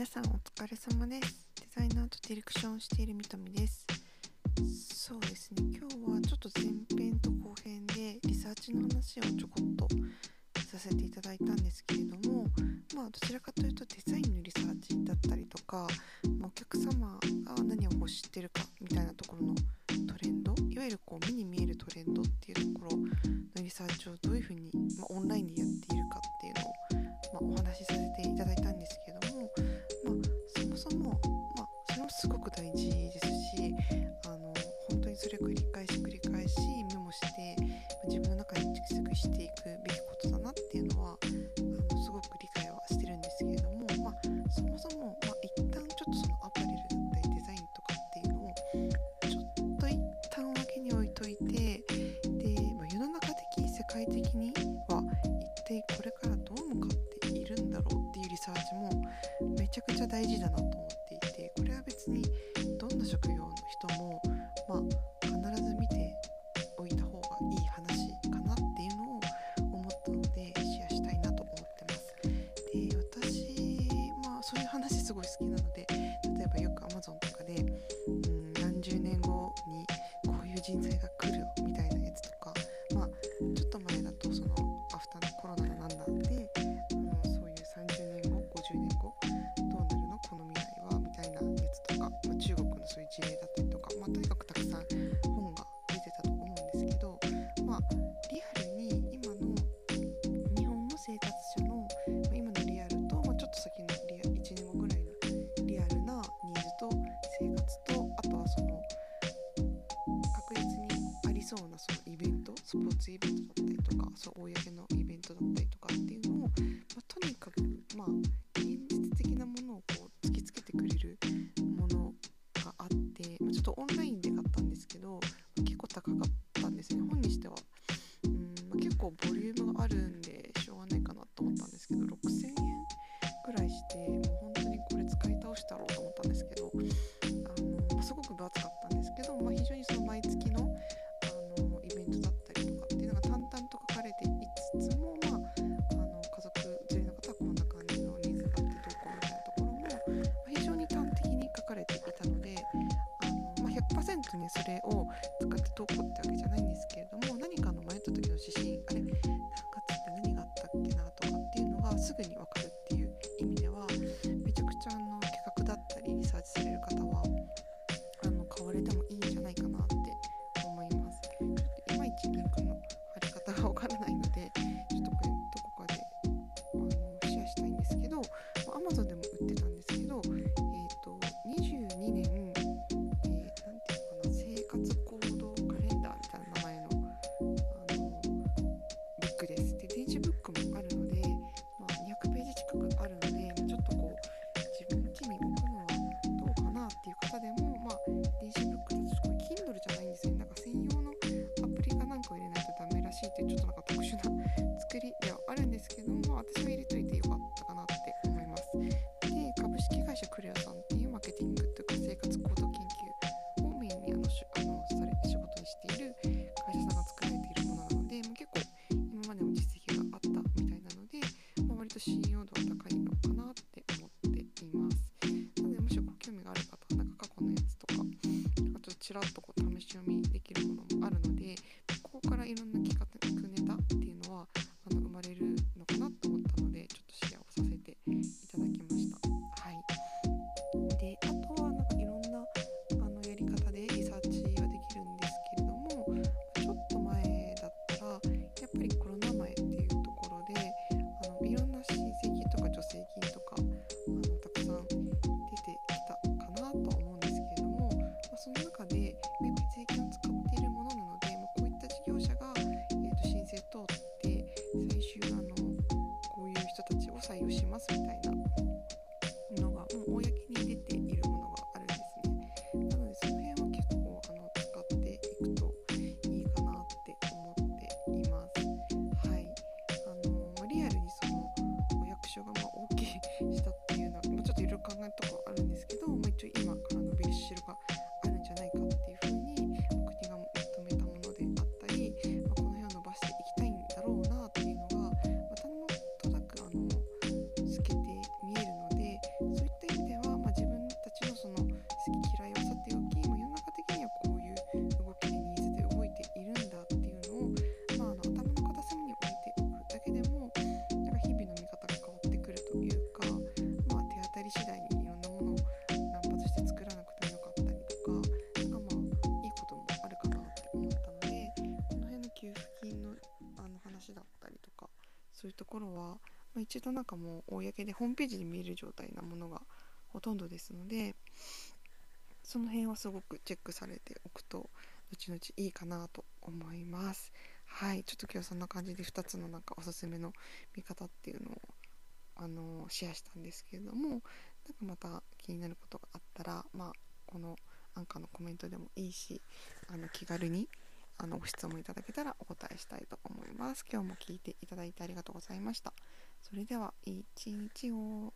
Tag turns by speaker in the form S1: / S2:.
S1: 皆さんお疲れ様です。デザイナーとディレクションをしているみとみです。そうですね。今日はちょっと前編と後編でリサーチの話をちょこっとさせていただいたんですけれどもまあどちらかというとデザインのリサーチだったりとか、これからどう向かっているんだろうっていうリサーチもめちゃくちゃ大事だなと思っていてこれは別にどんな職業の人も、まあ、必ず見ておいた方がいい話かなっていうのを思ったのでシェアしたいなと思ってます。で私、まあ、そういう話すごい好きなので例えばよく Amazon とかで、うん、何十年後にこういう人材が来るみそういう事例だったりとか、まあ、とにかくたくさん本が出てたと思うんですけど、まあ、リアルに今の日本の生活者の、ま、今のリアルと、まあ、ちょっと先のリア1年後ぐらいのリアルなニーズと生活とあとはその確実にありそうなそのイベントスポーツイベントだったりとかそう公のイベントだったりとかっていうのを、あ、100%にそれを使ってどうこうってわけじゃないんですけれども何かの迷った時の指針あれ何かつって何があったっけなとかっていうのがすぐに分となんか特殊な作りではあるんですけども、私は入れといてよかったかなって思います。で、株式会社クレアさんっていうマーケティングというか生活行動研究をメインにあのしあのされ仕事にしている会社さんが作られているものなので、ま、結構今までも実績があったみたいなので、まあ、割と信用度は高いのかなって思っています。なので、もしご興味がある方は、なんか過去のやつとか、あとちらっとしたっていうのは、まあ、ちょっといろいろ考えるとこあるんですけど、まあ、一応今からのビリシルがそういうところは、まあ、一度なんかもう公でホームページで見える状態なものがほとんどですのでその辺はすごくチェックされておくと後々いいかなと思います。はい。ちょっと今日そんな感じで2つのなんかおすすめの見方っていうのをあのシェアしたんですけれどもなんかまた気になることがあったらまあこのアンカーのコメントでもいいしあの気軽にあのご質問いただけたらお答えしたいと思います。今日も聞いていただいてありがとうございました。それではいい一日を。